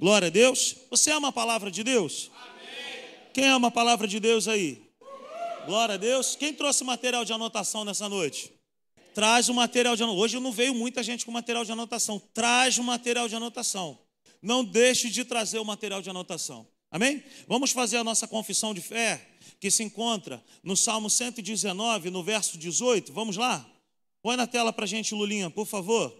Glória a Deus. Você ama a palavra de Deus? Amém. Quem ama a palavra de Deus aí? Glória a Deus. Quem trouxe material de anotação nessa noite? Traz o material de anotação. Hoje não veio muita gente com material de anotação. Traz o material de anotação. Não deixe de trazer o material de anotação. Amém? Vamos fazer a nossa confissão de fé, que se encontra no Salmo 119, no verso 18. Vamos lá? Põe na tela para a gente, Lulinha, por favor.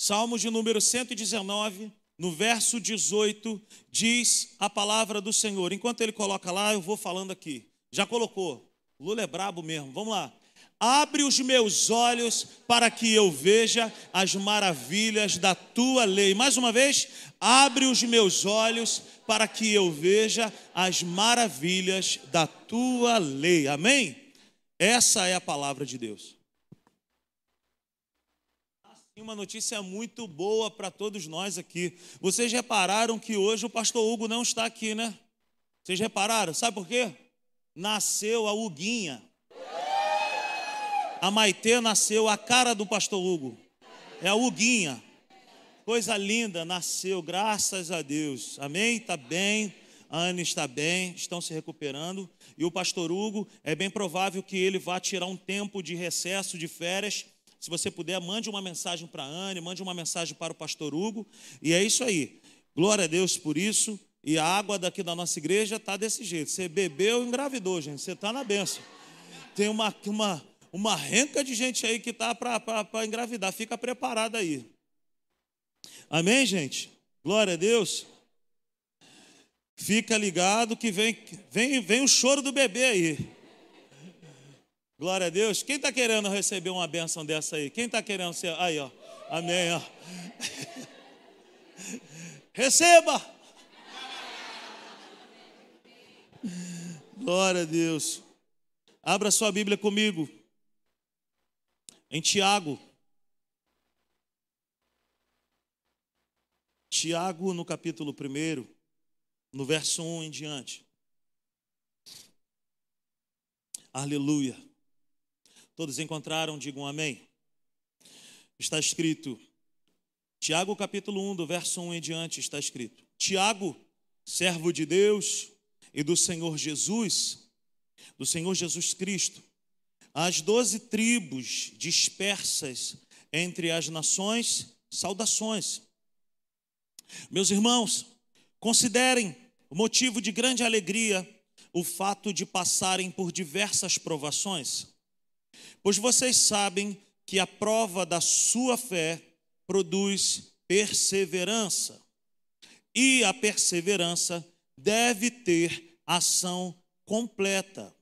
Salmo de número 119, no verso 18, diz a palavra do Senhor. Enquanto ele coloca lá, eu vou falando aqui. Já colocou. Lula é brabo mesmo. Vamos lá. Abre os meus olhos para que eu veja as maravilhas da tua lei. Mais uma vez, abre os meus olhos para que eu veja as maravilhas da tua lei. Amém? Essa é a palavra de Deus. Uma notícia muito boa para todos nós aqui. Vocês repararam que hoje o pastor Hugo não está aqui, né? Vocês repararam? Sabe por quê? Nasceu a Huguinha. A Maitê nasceu a cara do pastor Hugo. É a Huguinha. Coisa linda, nasceu, graças a Deus. Amém? Está bem. A Ana está bem, estão se recuperando. E o pastor Hugo, é bem provável que ele vá tirar um tempo de recesso, de férias se você puder, mande uma mensagem para a Anne, mande uma mensagem para o pastor Hugo. E é isso aí. Glória a Deus por isso. E a água daqui da nossa igreja está desse jeito. Você bebeu engravidou, gente. Você está na benção. Tem uma, uma, uma renca de gente aí que está para engravidar. Fica preparado aí. Amém, gente? Glória a Deus. Fica ligado que vem, vem, vem o choro do bebê aí. Glória a Deus. Quem está querendo receber uma bênção dessa aí? Quem está querendo ser. Aí, ó. Amém, ó. Receba! Glória a Deus. Abra sua Bíblia comigo. Em Tiago. Tiago, no capítulo 1, no verso 1 em diante. Aleluia. Todos encontraram? Digam amém. Está escrito, Tiago capítulo 1, do verso 1 em diante, está escrito: Tiago, servo de Deus e do Senhor Jesus, do Senhor Jesus Cristo, as doze tribos dispersas entre as nações, saudações. Meus irmãos, considerem motivo de grande alegria o fato de passarem por diversas provações Pois vocês sabem que a prova da sua fé produz perseverança. E a perseverança deve ter ação completa,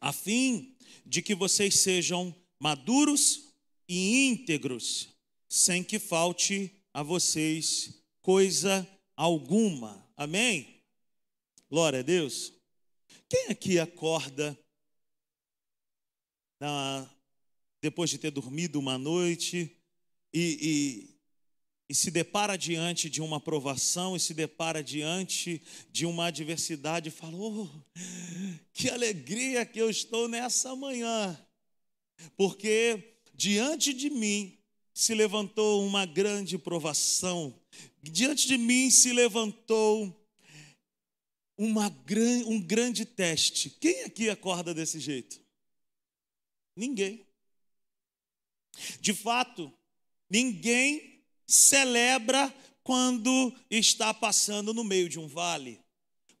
a fim de que vocês sejam maduros e íntegros, sem que falte a vocês coisa alguma. Amém? Glória a Deus. Quem aqui acorda depois de ter dormido uma noite e, e, e se depara diante de uma provação e se depara diante de uma adversidade e fala: oh, que alegria que eu estou nessa manhã, porque diante de mim se levantou uma grande provação, diante de mim se levantou uma, um grande teste. Quem aqui acorda desse jeito? Ninguém. De fato, ninguém celebra quando está passando no meio de um vale,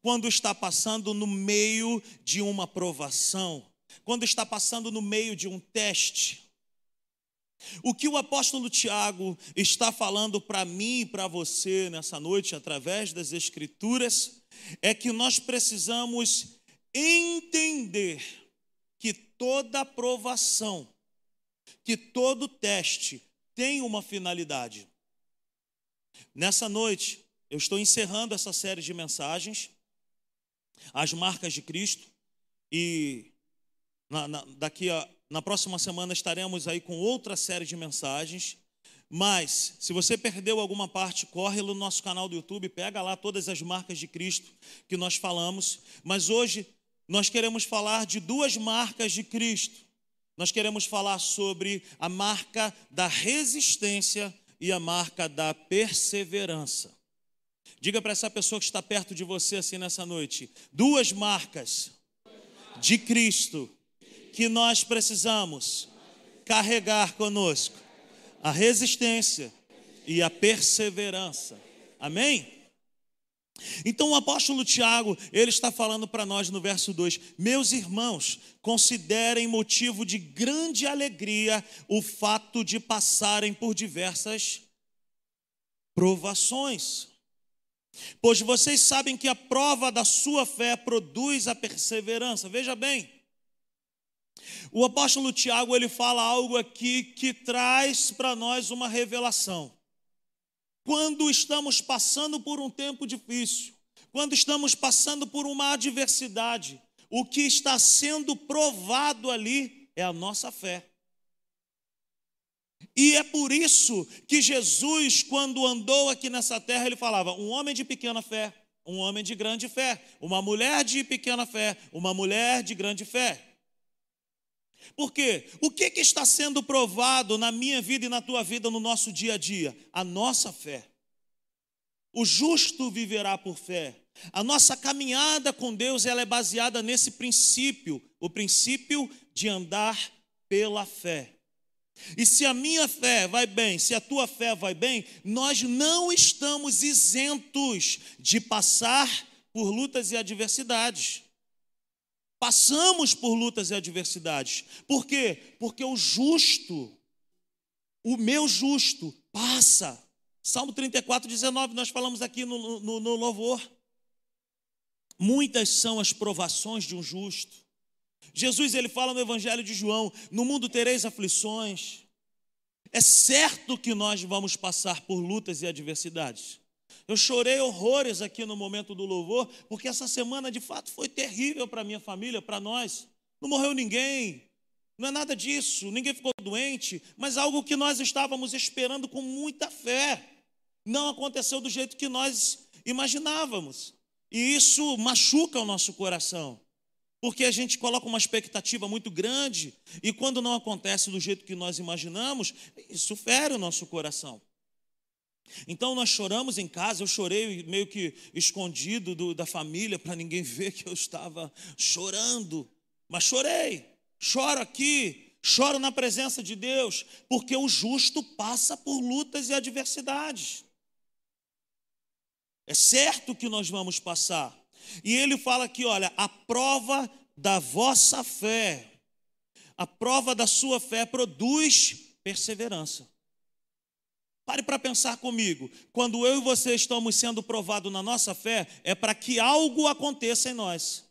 quando está passando no meio de uma provação, quando está passando no meio de um teste. O que o apóstolo Tiago está falando para mim e para você nessa noite, através das Escrituras, é que nós precisamos entender toda provação, que todo teste tem uma finalidade. Nessa noite, eu estou encerrando essa série de mensagens, as marcas de Cristo, e na, na, daqui a, na próxima semana estaremos aí com outra série de mensagens. Mas, se você perdeu alguma parte, corre no nosso canal do YouTube, pega lá todas as marcas de Cristo que nós falamos. Mas hoje nós queremos falar de duas marcas de Cristo. Nós queremos falar sobre a marca da resistência e a marca da perseverança. Diga para essa pessoa que está perto de você assim nessa noite: duas marcas de Cristo que nós precisamos carregar conosco: a resistência e a perseverança. Amém? Então o apóstolo Tiago, ele está falando para nós no verso 2: Meus irmãos, considerem motivo de grande alegria o fato de passarem por diversas provações Pois vocês sabem que a prova da sua fé produz a perseverança. Veja bem, o apóstolo Tiago ele fala algo aqui que traz para nós uma revelação. Quando estamos passando por um tempo difícil, quando estamos passando por uma adversidade, o que está sendo provado ali é a nossa fé. E é por isso que Jesus, quando andou aqui nessa terra, ele falava: um homem de pequena fé, um homem de grande fé, uma mulher de pequena fé, uma mulher de grande fé. Por quê? O que, que está sendo provado na minha vida e na tua vida no nosso dia a dia? A nossa fé. O justo viverá por fé. A nossa caminhada com Deus ela é baseada nesse princípio, o princípio de andar pela fé. E se a minha fé vai bem, se a tua fé vai bem, nós não estamos isentos de passar por lutas e adversidades. Passamos por lutas e adversidades. Por quê? Porque o justo, o meu justo, passa. Salmo 34, 19, nós falamos aqui no, no, no louvor. Muitas são as provações de um justo. Jesus ele fala no Evangelho de João: no mundo tereis aflições. É certo que nós vamos passar por lutas e adversidades. Eu chorei horrores aqui no momento do louvor, porque essa semana de fato foi terrível para minha família, para nós. Não morreu ninguém, não é nada disso, ninguém ficou doente, mas algo que nós estávamos esperando com muita fé. Não aconteceu do jeito que nós imaginávamos. E isso machuca o nosso coração porque a gente coloca uma expectativa muito grande e quando não acontece do jeito que nós imaginamos, isso fere o nosso coração. Então nós choramos em casa, eu chorei meio que escondido do, da família para ninguém ver que eu estava chorando, mas chorei, choro aqui, choro na presença de Deus, porque o justo passa por lutas e adversidades. É certo que nós vamos passar. E ele fala aqui: olha, a prova da vossa fé, a prova da sua fé produz perseverança. Pare para pensar comigo. Quando eu e você estamos sendo provados na nossa fé, é para que algo aconteça em nós.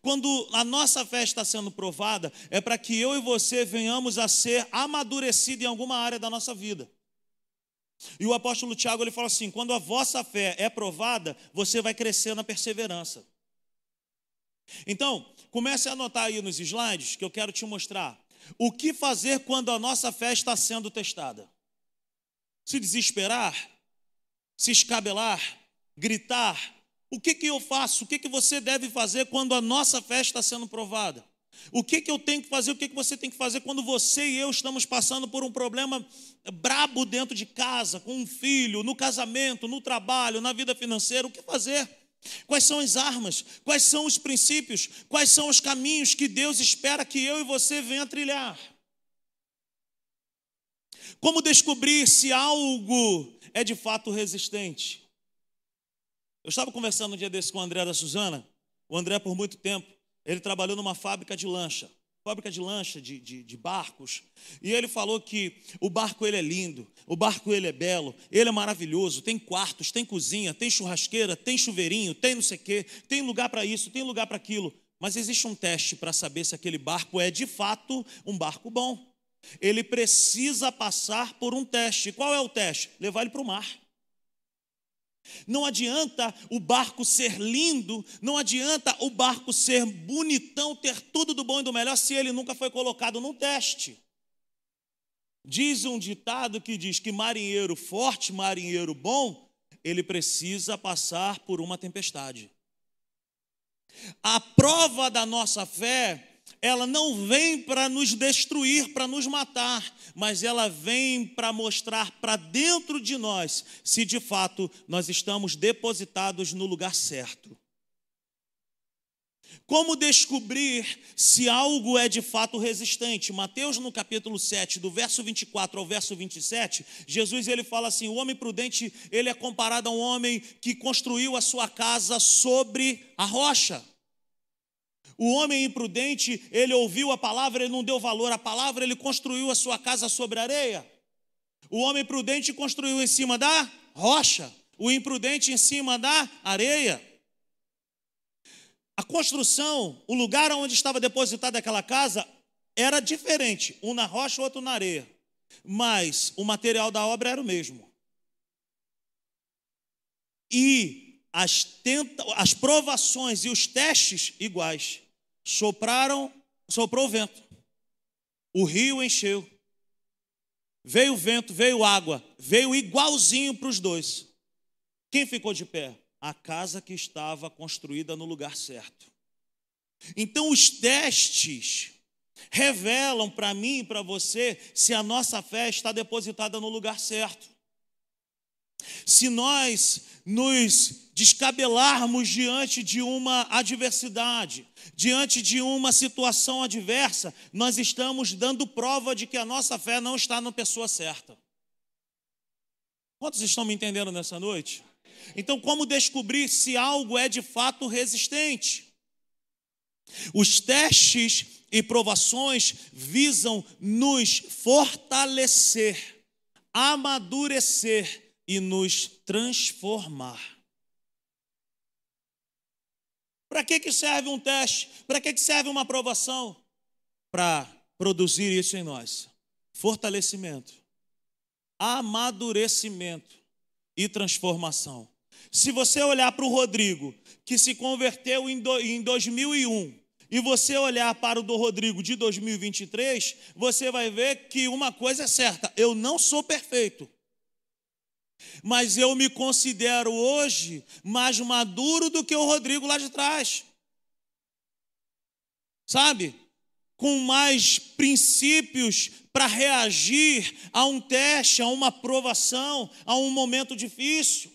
Quando a nossa fé está sendo provada, é para que eu e você venhamos a ser amadurecidos em alguma área da nossa vida. E o apóstolo Tiago ele fala assim: quando a vossa fé é provada, você vai crescer na perseverança. Então, comece a anotar aí nos slides que eu quero te mostrar. O que fazer quando a nossa fé está sendo testada? Se desesperar? Se escabelar? Gritar? O que, que eu faço? O que, que você deve fazer quando a nossa fé está sendo provada? O que, que eu tenho que fazer, o que, que você tem que fazer quando você e eu estamos passando por um problema brabo dentro de casa, com um filho, no casamento, no trabalho, na vida financeira, o que fazer? Quais são as armas? Quais são os princípios? Quais são os caminhos que Deus espera que eu e você venha trilhar? Como descobrir se algo é de fato resistente? Eu estava conversando um dia desse com o André da Suzana. O André, por muito tempo, ele trabalhou numa fábrica de lancha, fábrica de lancha, de, de, de, barcos. E ele falou que o barco ele é lindo, o barco ele é belo, ele é maravilhoso, tem quartos, tem cozinha, tem churrasqueira, tem chuveirinho, tem não sei o quê, tem lugar para isso, tem lugar para aquilo. Mas existe um teste para saber se aquele barco é de fato um barco bom. Ele precisa passar por um teste. Qual é o teste? Levar ele para o mar. Não adianta o barco ser lindo, não adianta o barco ser bonitão, ter tudo do bom e do melhor, se ele nunca foi colocado num teste. Diz um ditado que diz que marinheiro forte, marinheiro bom, ele precisa passar por uma tempestade. A prova da nossa fé ela não vem para nos destruir, para nos matar, mas ela vem para mostrar para dentro de nós se de fato nós estamos depositados no lugar certo. Como descobrir se algo é de fato resistente? Mateus no capítulo 7, do verso 24 ao verso 27, Jesus ele fala assim: "O homem prudente, ele é comparado a um homem que construiu a sua casa sobre a rocha". O homem imprudente, ele ouviu a palavra, ele não deu valor à palavra, ele construiu a sua casa sobre areia. O homem prudente construiu em cima da rocha, o imprudente em cima da areia. A construção, o lugar onde estava depositada aquela casa, era diferente, um na rocha, outro na areia. Mas o material da obra era o mesmo. E as, tenta, as provações e os testes iguais. Sopraram, soprou o vento. O rio encheu. Veio o vento, veio água, veio igualzinho para os dois. Quem ficou de pé? a casa que estava construída no lugar certo. Então, os testes revelam para mim e para você se a nossa fé está depositada no lugar certo. Se nós nos descabelarmos diante de uma adversidade, diante de uma situação adversa, nós estamos dando prova de que a nossa fé não está na pessoa certa. Quantos estão me entendendo nessa noite? Então, como descobrir se algo é de fato resistente? Os testes e provações visam nos fortalecer, amadurecer e nos transformar. Para que, que serve um teste? Para que, que serve uma aprovação? Para produzir isso em nós: fortalecimento, amadurecimento e transformação. Se você olhar para o Rodrigo, que se converteu em 2001, e você olhar para o do Rodrigo de 2023, você vai ver que uma coisa é certa: eu não sou perfeito. Mas eu me considero hoje mais maduro do que o Rodrigo lá de trás. Sabe? Com mais princípios para reagir a um teste, a uma provação, a um momento difícil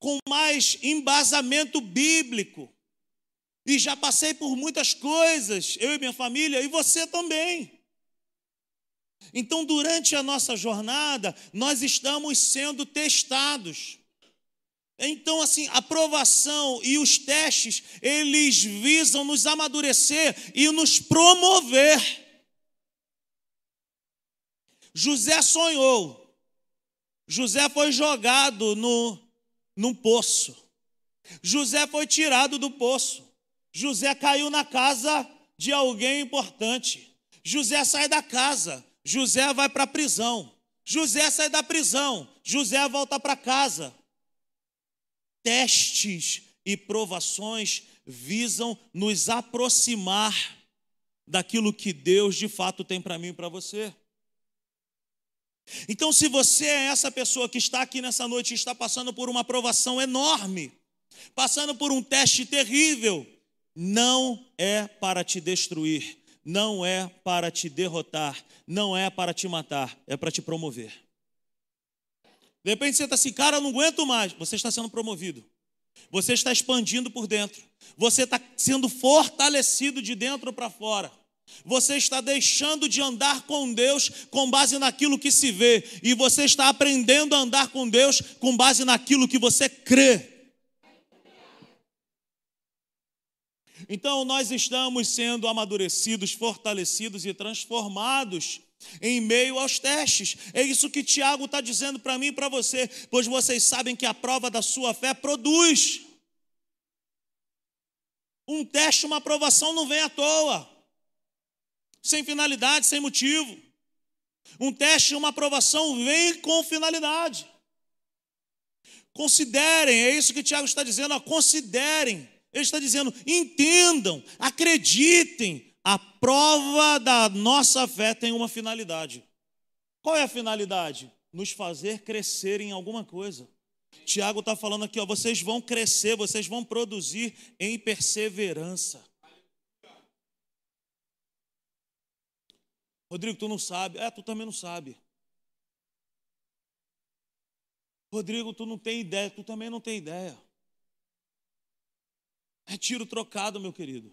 com mais embasamento bíblico. E já passei por muitas coisas, eu e minha família, e você também. Então, durante a nossa jornada, nós estamos sendo testados. Então, assim, a aprovação e os testes, eles visam nos amadurecer e nos promover. José sonhou. José foi jogado no, num poço. José foi tirado do poço. José caiu na casa de alguém importante. José sai da casa. José vai para a prisão. José sai da prisão. José volta para casa. Testes e provações visam nos aproximar daquilo que Deus de fato tem para mim e para você. Então, se você é essa pessoa que está aqui nessa noite e está passando por uma provação enorme, passando por um teste terrível, não é para te destruir, não é para te derrotar, não é para te matar, é para te promover. De repente você está assim, cara, eu não aguento mais. Você está sendo promovido. Você está expandindo por dentro. Você está sendo fortalecido de dentro para fora. Você está deixando de andar com Deus com base naquilo que se vê, e você está aprendendo a andar com Deus com base naquilo que você crê. Então, nós estamos sendo amadurecidos, fortalecidos e transformados em meio aos testes. É isso que Tiago está dizendo para mim e para você, pois vocês sabem que a prova da sua fé produz. Um teste, uma aprovação não vem à toa sem finalidade, sem motivo. Um teste, uma aprovação vem com finalidade. Considerem, é isso que Tiago está dizendo, ó, considerem. Ele está dizendo, entendam, acreditem. A prova da nossa fé tem uma finalidade. Qual é a finalidade? Nos fazer crescer em alguma coisa. Tiago está falando aqui, ó, vocês vão crescer, vocês vão produzir em perseverança. Rodrigo, tu não sabe. É, tu também não sabe. Rodrigo, tu não tem ideia. Tu também não tem ideia. É tiro trocado, meu querido.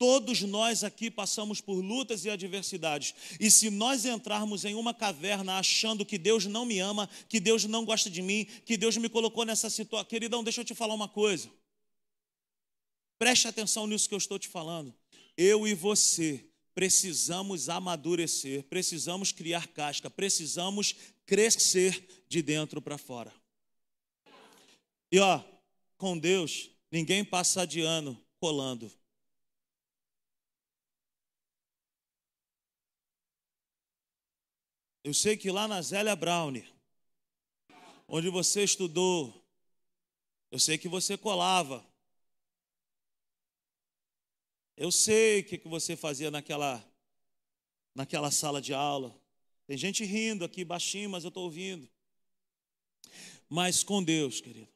Todos nós aqui passamos por lutas e adversidades. E se nós entrarmos em uma caverna achando que Deus não me ama, que Deus não gosta de mim, que Deus me colocou nessa situação. Queridão, deixa eu te falar uma coisa. Preste atenção nisso que eu estou te falando. Eu e você precisamos amadurecer, precisamos criar casca, precisamos crescer de dentro para fora. E ó, com Deus, ninguém passa de ano colando. Eu sei que lá na Zélia Brown, onde você estudou, eu sei que você colava. Eu sei o que você fazia naquela, naquela sala de aula. Tem gente rindo aqui baixinho, mas eu estou ouvindo. Mas com Deus, querido,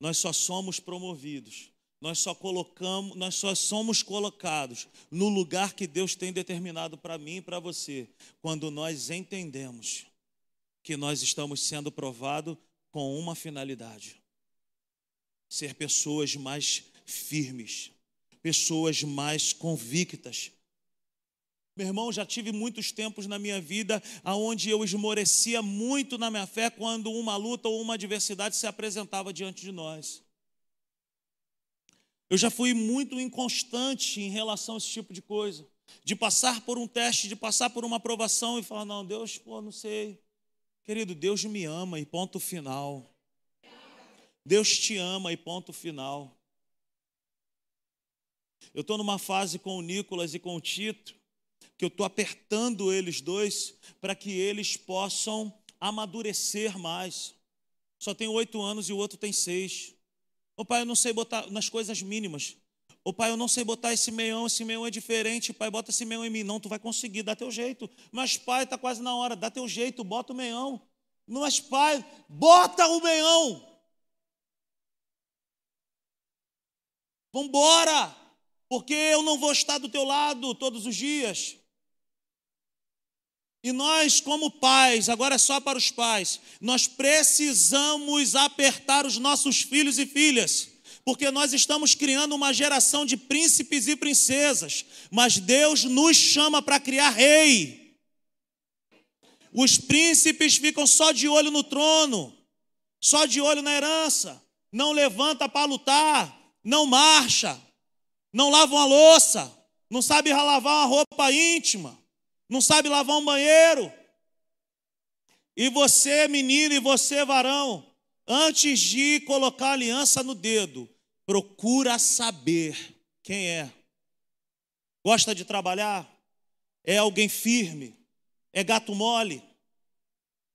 nós só somos promovidos nós só colocamos, nós só somos colocados no lugar que Deus tem determinado para mim e para você, quando nós entendemos que nós estamos sendo provados com uma finalidade: ser pessoas mais firmes, pessoas mais convictas. Meu irmão, já tive muitos tempos na minha vida onde eu esmorecia muito na minha fé quando uma luta ou uma adversidade se apresentava diante de nós. Eu já fui muito inconstante em relação a esse tipo de coisa. De passar por um teste, de passar por uma aprovação e falar: não, Deus, pô, não sei. Querido, Deus me ama e ponto final. Deus te ama e ponto final. Eu estou numa fase com o Nicolas e com o Tito, que eu estou apertando eles dois para que eles possam amadurecer mais. Só tem oito anos e o outro tem seis. Ô pai, eu não sei botar nas coisas mínimas. Ô pai, eu não sei botar esse meião, esse meião é diferente. Pai, bota esse meião em mim. Não, tu vai conseguir, dá teu jeito. Mas pai, está quase na hora, dá teu jeito, bota o meião. Mas pai, bota o meião. Vambora, porque eu não vou estar do teu lado todos os dias. E nós, como pais, agora é só para os pais, nós precisamos apertar os nossos filhos e filhas, porque nós estamos criando uma geração de príncipes e princesas, mas Deus nos chama para criar rei. Os príncipes ficam só de olho no trono, só de olho na herança, não levanta para lutar, não marcha, não lavam a louça, não sabe lavar uma roupa íntima não sabe lavar um banheiro. E você, menino, e você, varão, antes de colocar aliança no dedo, procura saber quem é. Gosta de trabalhar? É alguém firme? É gato mole?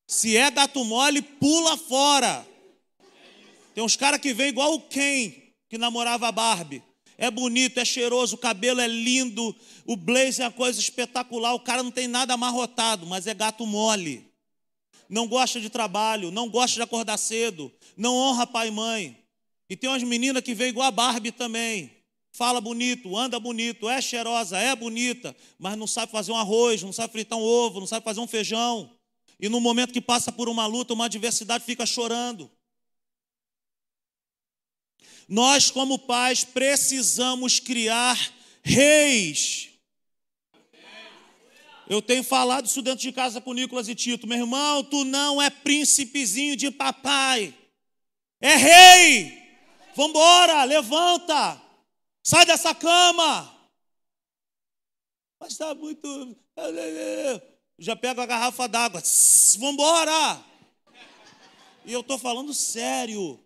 Se é gato mole, pula fora. Tem uns caras que vêm igual o Ken, que namorava a Barbie é bonito, é cheiroso, o cabelo é lindo, o blazer é uma coisa espetacular, o cara não tem nada amarrotado, mas é gato mole. Não gosta de trabalho, não gosta de acordar cedo, não honra pai e mãe. E tem umas meninas que veem igual a Barbie também. Fala bonito, anda bonito, é cheirosa, é bonita, mas não sabe fazer um arroz, não sabe fritar um ovo, não sabe fazer um feijão. E no momento que passa por uma luta, uma adversidade, fica chorando. Nós, como pais, precisamos criar reis. Eu tenho falado isso dentro de casa com Nicolas e Tito. Meu irmão, tu não é príncipezinho de papai. É rei. Vambora, levanta. Sai dessa cama. Mas está muito. Já pega a garrafa d'água. Vambora. E eu estou falando sério.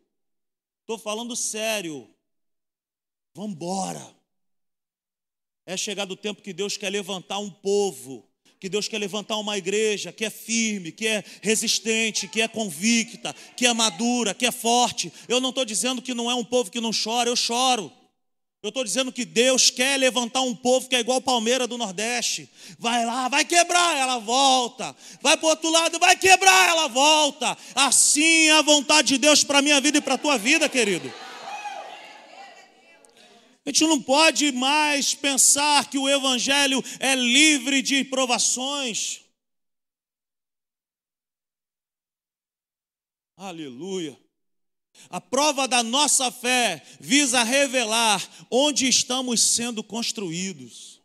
Estou falando sério. Vamos embora. É chegado o tempo que Deus quer levantar um povo, que Deus quer levantar uma igreja que é firme, que é resistente, que é convicta, que é madura, que é forte. Eu não estou dizendo que não é um povo que não chora, eu choro. Eu estou dizendo que Deus quer levantar um povo que é igual Palmeira do Nordeste. Vai lá, vai quebrar, ela volta. Vai para o outro lado, vai quebrar, ela volta. Assim é a vontade de Deus para a minha vida e para a tua vida, querido. A gente não pode mais pensar que o Evangelho é livre de provações. Aleluia. A prova da nossa fé visa revelar onde estamos sendo construídos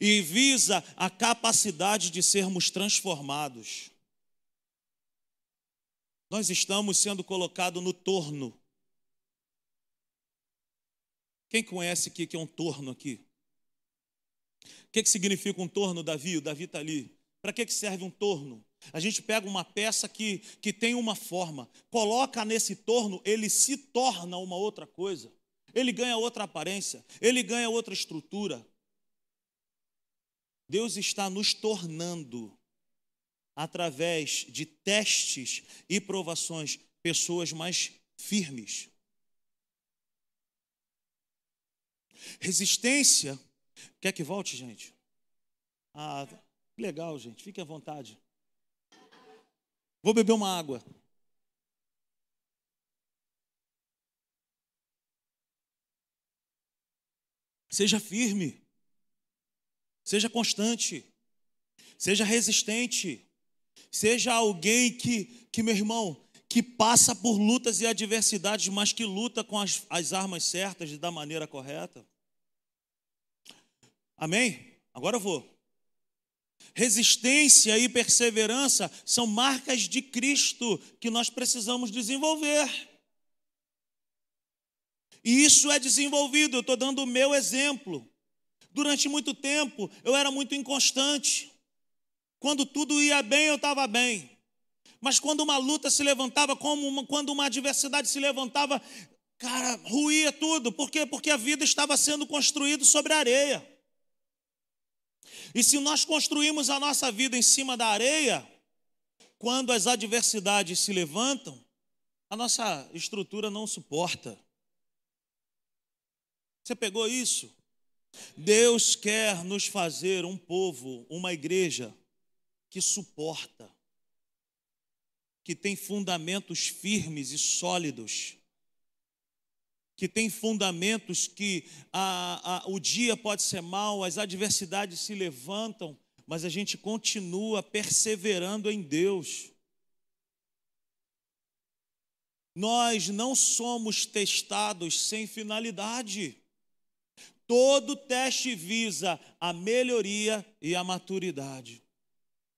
e visa a capacidade de sermos transformados. Nós estamos sendo colocados no torno. Quem conhece o que é um torno aqui? O que, significa um torno, Davi? O Davi está ali. Para que serve um torno? A gente pega uma peça que, que tem uma forma, coloca nesse torno, ele se torna uma outra coisa. Ele ganha outra aparência, ele ganha outra estrutura. Deus está nos tornando, através de testes e provações, pessoas mais firmes. Resistência. Quer que volte, gente? Ah, legal, gente. Fique à vontade. Vou beber uma água. Seja firme. Seja constante. Seja resistente. Seja alguém que, que meu irmão, que passa por lutas e adversidades, mas que luta com as, as armas certas e da maneira correta. Amém? Agora eu vou. Resistência e perseverança são marcas de Cristo que nós precisamos desenvolver. E isso é desenvolvido, eu estou dando o meu exemplo. Durante muito tempo eu era muito inconstante. Quando tudo ia bem, eu estava bem. Mas quando uma luta se levantava, como uma, quando uma adversidade se levantava, cara, ruía tudo. Por quê? Porque a vida estava sendo construída sobre areia. E se nós construímos a nossa vida em cima da areia, quando as adversidades se levantam, a nossa estrutura não suporta. Você pegou isso? Deus quer nos fazer um povo, uma igreja que suporta, que tem fundamentos firmes e sólidos que tem fundamentos que a, a, o dia pode ser mau, as adversidades se levantam, mas a gente continua perseverando em Deus. Nós não somos testados sem finalidade. Todo teste visa a melhoria e a maturidade.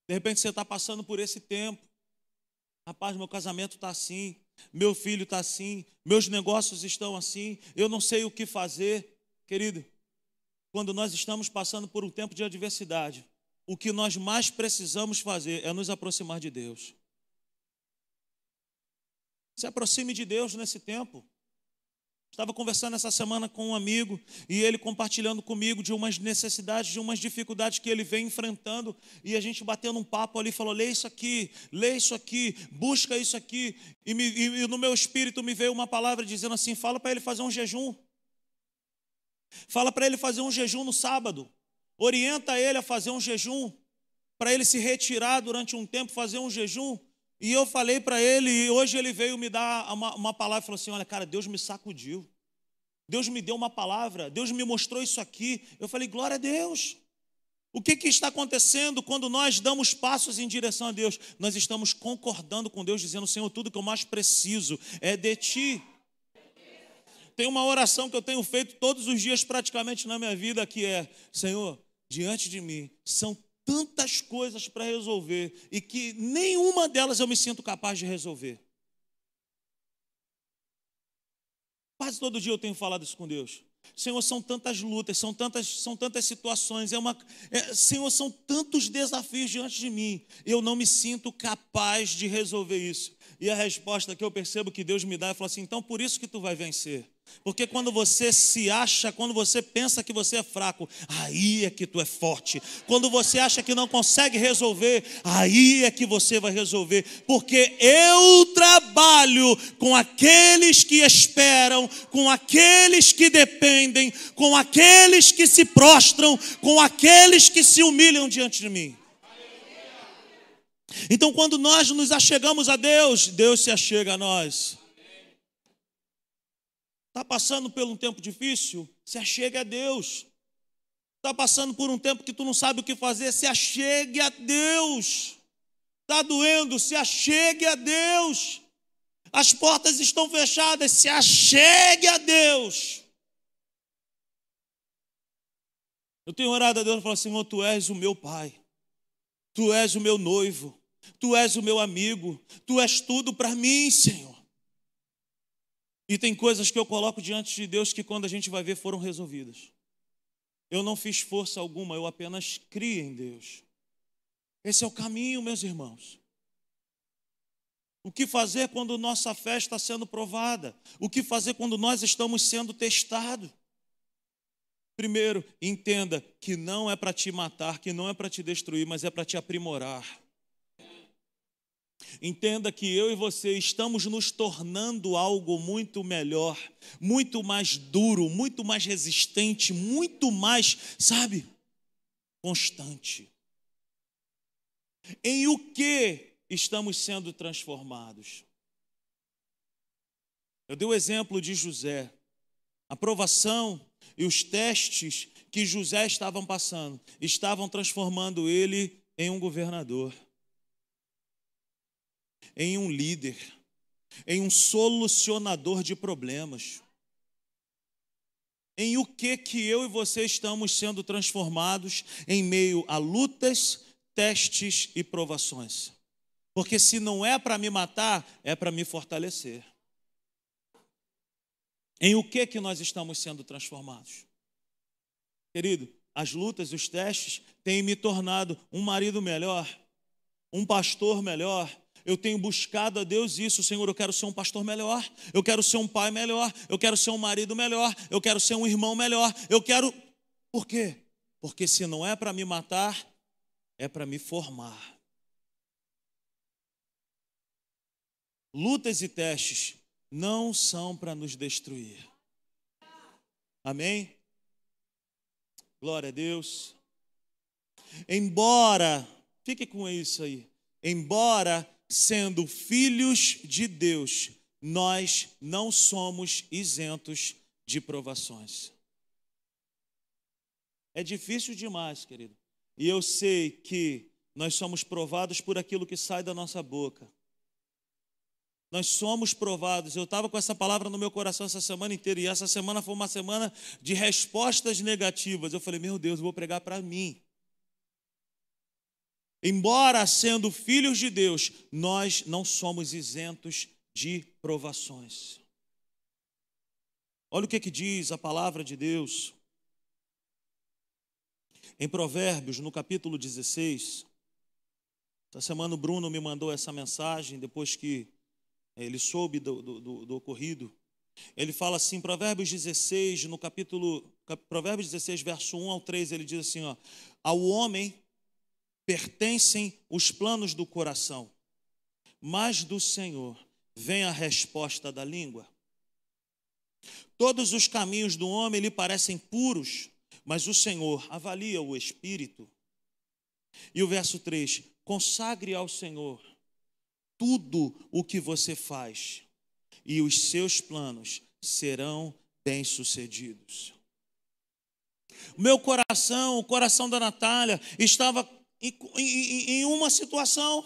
De repente você está passando por esse tempo. Rapaz, meu casamento está assim meu filho está assim, meus negócios estão assim, eu não sei o que fazer. Querido, quando nós estamos passando por um tempo de adversidade, o que nós mais precisamos fazer é nos aproximar de Deus. Se aproxime de Deus nesse tempo. Estava conversando essa semana com um amigo e ele compartilhando comigo de umas necessidades, de umas dificuldades que ele vem enfrentando. E a gente batendo um papo ali, falou: lê isso aqui, lê isso aqui, busca isso aqui. E, me, e no meu espírito me veio uma palavra dizendo assim: fala para ele fazer um jejum. Fala para ele fazer um jejum no sábado. Orienta ele a fazer um jejum. Para ele se retirar durante um tempo, fazer um jejum. E eu falei para ele, e hoje ele veio me dar uma, uma palavra e falou assim: Olha, cara, Deus me sacudiu. Deus me deu uma palavra, Deus me mostrou isso aqui. Eu falei, glória a Deus. O que, que, está acontecendo quando nós damos passos em direção a Deus? Nós estamos concordando com Deus, dizendo: Senhor, tudo que eu mais preciso é de Ti. Tem uma oração que eu tenho feito todos os dias, praticamente na minha vida, que é: Senhor, diante de mim são tantas coisas para resolver e que nenhuma delas eu me sinto capaz de resolver. Quase todo dia eu tenho falado isso com Deus. Senhor, são tantas lutas, são tantas, são tantas situações, é uma, é, Senhor, são tantos desafios diante de mim. Eu não me sinto capaz de resolver isso. E a resposta que eu percebo que Deus me dá é falar assim: então por isso que tu vai vencer. Porque quando você se acha, quando você pensa que você é fraco, aí é que tu é forte. Quando você acha que não consegue resolver, aí é que você vai resolver. Porque eu trabalho com aqueles que esperam, com aqueles que dependem, com aqueles que se prostram, com aqueles que se humilham diante de mim. Então, quando nós nos achegamos a Deus, Deus se achega a nós. Está passando por um tempo difícil? Se achegue a Deus. Está passando por um tempo que tu não sabe o que fazer? Se achegue a Deus. Está doendo? Se achegue a Deus. As portas estão fechadas, se achegue a Deus. Eu tenho orado a Deus e falo, Senhor, Tu és o meu Pai, Tu és o meu noivo, Tu és o meu amigo, Tu és tudo para mim, Senhor. E tem coisas que eu coloco diante de Deus que quando a gente vai ver foram resolvidas. Eu não fiz força alguma, eu apenas criei em Deus. Esse é o caminho, meus irmãos. O que fazer quando nossa fé está sendo provada? O que fazer quando nós estamos sendo testados? Primeiro, entenda que não é para te matar, que não é para te destruir, mas é para te aprimorar. Entenda que eu e você estamos nos tornando algo muito melhor, muito mais duro, muito mais resistente, muito mais, sabe, constante. Em o que estamos sendo transformados. Eu dei o exemplo de José. A provação e os testes que José estavam passando estavam transformando ele em um governador, em um líder, em um solucionador de problemas. Em o que que eu e você estamos sendo transformados em meio a lutas, testes e provações? Porque se não é para me matar, é para me fortalecer. Em o que que nós estamos sendo transformados? Querido, as lutas, os testes têm me tornado um marido melhor, um pastor melhor. Eu tenho buscado a Deus isso, Senhor, eu quero ser um pastor melhor, eu quero ser um pai melhor, eu quero ser um marido melhor, eu quero ser um irmão melhor, eu quero. Por quê? Porque se não é para me matar, é para me formar. Lutas e testes não são para nos destruir. Amém? Glória a Deus. Embora, fique com isso aí. Embora sendo filhos de Deus, nós não somos isentos de provações. É difícil demais, querido. E eu sei que nós somos provados por aquilo que sai da nossa boca. Nós somos provados. Eu estava com essa palavra no meu coração essa semana inteira, e essa semana foi uma semana de respostas negativas. Eu falei, meu Deus, eu vou pregar para mim. Embora sendo filhos de Deus, nós não somos isentos de provações. Olha o que, que diz a palavra de Deus. Em Provérbios, no capítulo 16, essa semana o Bruno me mandou essa mensagem depois que ele soube do, do, do, ocorrido. Ele fala assim, Provérbios 16, no capítulo, Provérbios 16, verso 1 ao 3, ele diz assim: ó, Ao homem pertencem os planos do coração, mas do Senhor vem a resposta da língua. Todos os caminhos do homem lhe parecem puros, mas o Senhor avalia o espírito. E o verso 3: consagre ao Senhor tudo o que você faz, e os seus planos serão bem-sucedidos. Meu coração, o coração da Natália, estava em, em, em uma situação.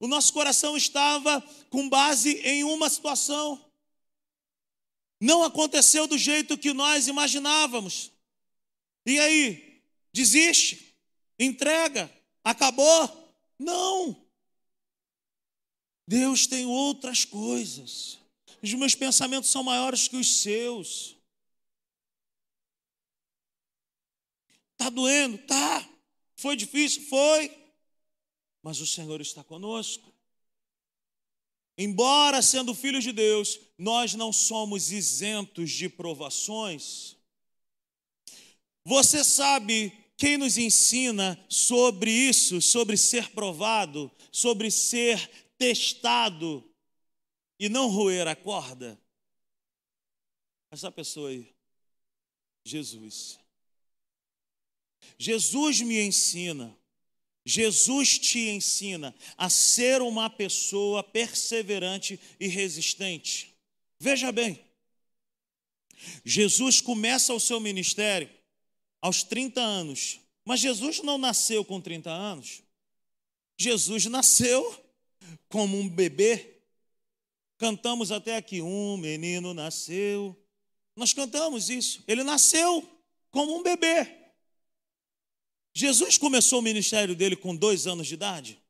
O nosso coração estava com base em uma situação. Não aconteceu do jeito que nós imaginávamos. E aí? Desiste? Entrega? Acabou? Não. Deus tem outras coisas. Os meus pensamentos são maiores que os seus. Tá doendo? Tá. Foi difícil? Foi. Mas o Senhor está conosco. Embora sendo filhos de Deus, nós não somos isentos de provações. Você sabe quem nos ensina sobre isso, sobre ser provado, sobre ser testado e não roer a corda? Essa pessoa aí, Jesus. Jesus me ensina, Jesus te ensina a ser uma pessoa perseverante e resistente. Veja bem, Jesus começa o seu ministério aos 30 anos, mas Jesus não nasceu com 30 anos. Jesus nasceu como um bebê. Cantamos até aqui: um menino nasceu. Nós cantamos isso. Ele nasceu como um bebê. Jesus começou o ministério dele com dois anos de idade.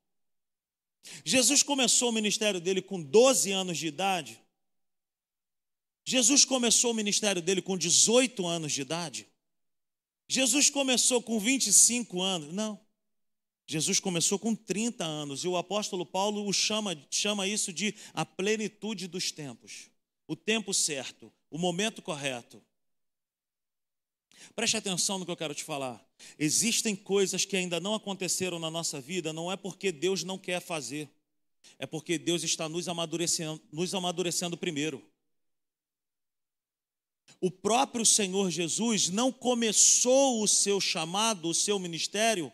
Jesus começou o ministério dele com 12 anos de idade. Jesus começou o ministério dele com 18 anos de idade. Jesus começou com 25 anos. Não. Jesus começou com 30 anos e o apóstolo Paulo o chama, chama isso de a plenitude dos tempos. O tempo certo, o momento correto. Preste atenção no que eu quero te falar. Existem coisas que ainda não aconteceram na nossa vida, não é porque Deus não quer fazer, é porque Deus está nos amadurecendo, nos amadurecendo primeiro. O próprio Senhor Jesus não começou o seu chamado, o seu ministério,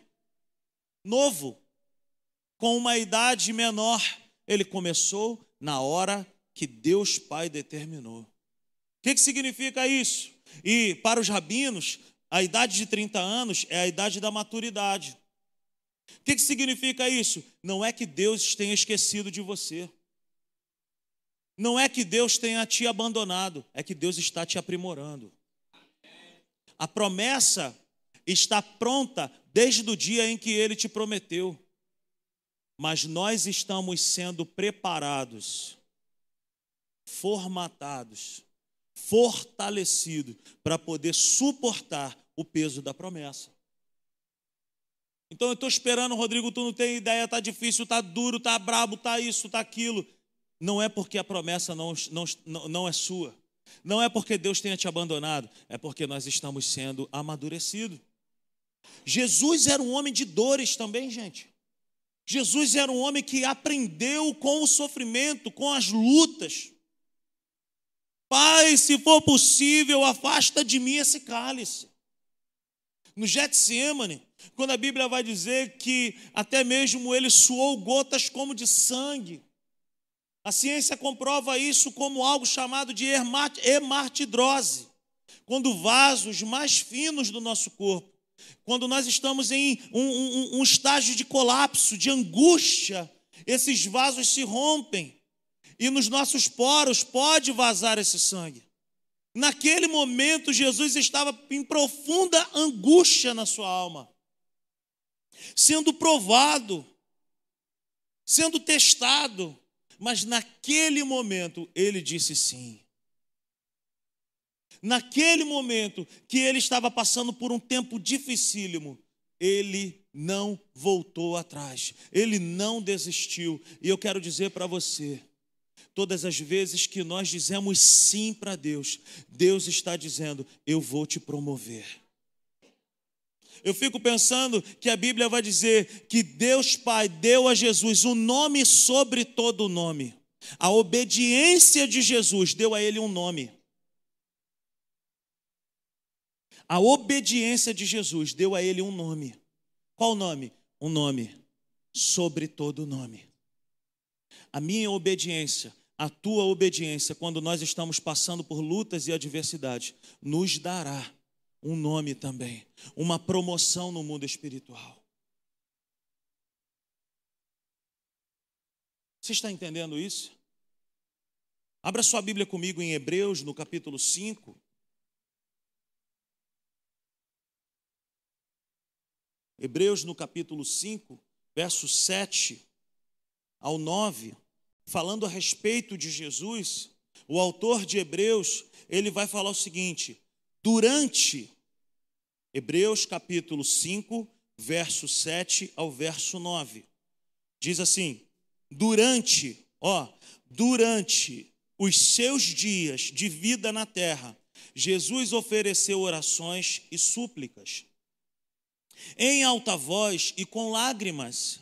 novo, com uma idade menor. Ele começou na hora que Deus Pai determinou. O que, que significa isso? E para os rabinos, a idade de 30 anos é a idade da maturidade. O que, que significa isso? Não é que Deus tenha esquecido de você. Não é que Deus tenha te abandonado, é que Deus está te aprimorando. A promessa está pronta desde o dia em que ele te prometeu. Mas nós estamos sendo preparados, formatados, fortalecido para poder suportar o peso da promessa. Então eu estou esperando, Rodrigo, tu não tem ideia, tá difícil, tá duro, tá brabo, tá isso, tá aquilo. Não é porque a promessa não, não, não é sua. Não é porque Deus tenha te abandonado, é porque nós estamos sendo amadurecidos. Jesus era um homem de dores também, gente. Jesus era um homem que aprendeu com o sofrimento, com as lutas. Pai, se for possível, afasta de mim esse cálice. No Getsemane, quando a Bíblia vai dizer que até mesmo ele suou gotas como de sangue. A ciência comprova isso como algo chamado de hemartidrose, quando vasos mais finos do nosso corpo, quando nós estamos em um, um, um estágio de colapso, de angústia, esses vasos se rompem e nos nossos poros pode vazar esse sangue. Naquele momento, Jesus estava em profunda angústia na sua alma, sendo provado, sendo testado, mas naquele momento ele disse sim. Naquele momento que ele estava passando por um tempo dificílimo, ele não voltou atrás, ele não desistiu. E eu quero dizer para você, Todas as vezes que nós dizemos sim para Deus, Deus está dizendo: Eu vou te promover. Eu fico pensando que a Bíblia vai dizer que Deus Pai deu a Jesus um nome sobre todo nome. A obediência de Jesus deu a ele um nome. A obediência de Jesus deu a ele um nome. Qual nome? Um nome sobre todo nome. A minha obediência a tua obediência, quando nós estamos passando por lutas e adversidades, nos dará um nome também, uma promoção no mundo espiritual. Você está entendendo isso? Abra sua Bíblia comigo em Hebreus, no capítulo 5. Hebreus, no capítulo 5, versos 7 ao 9 falando a respeito de Jesus, o autor de Hebreus, ele vai falar o seguinte: durante Hebreus capítulo 5, verso 7 ao verso 9. Diz assim: durante, ó, durante os seus dias de vida na terra, Jesus ofereceu orações e súplicas, em alta voz e com lágrimas,